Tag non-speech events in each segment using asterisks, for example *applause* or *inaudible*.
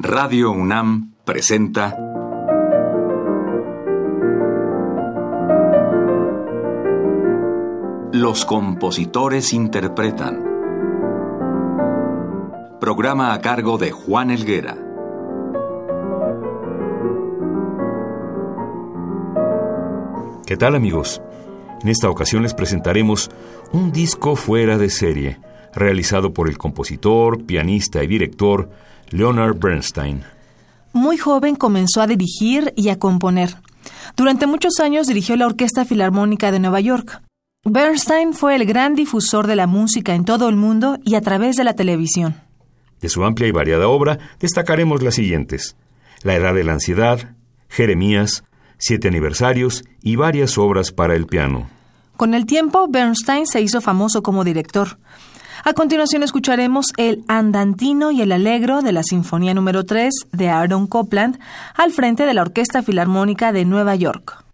Radio UNAM presenta Los compositores interpretan. Programa a cargo de Juan Elguera. ¿Qué tal amigos? En esta ocasión les presentaremos un disco fuera de serie, realizado por el compositor, pianista y director Leonard Bernstein. Muy joven comenzó a dirigir y a componer. Durante muchos años dirigió la Orquesta Filarmónica de Nueva York. Bernstein fue el gran difusor de la música en todo el mundo y a través de la televisión. De su amplia y variada obra destacaremos las siguientes: La Edad de la Ansiedad, Jeremías, Siete Aniversarios y varias obras para el piano. Con el tiempo, Bernstein se hizo famoso como director. A continuación escucharemos el Andantino y el Alegro de la Sinfonía número 3 de Aaron Copland al frente de la Orquesta Filarmónica de Nueva York.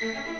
Mm-hmm. *laughs*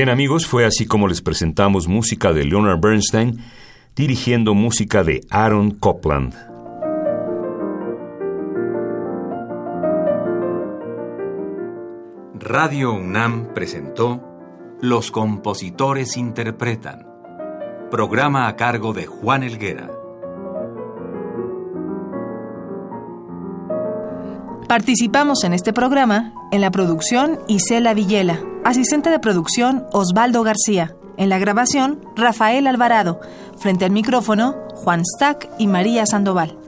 Bien amigos, fue así como les presentamos música de Leonard Bernstein dirigiendo música de Aaron Copland. Radio UNAM presentó Los compositores interpretan, programa a cargo de Juan Elguera. Participamos en este programa en la producción Isela Villela, asistente de producción Osvaldo García, en la grabación Rafael Alvarado, frente al micrófono Juan Stack y María Sandoval.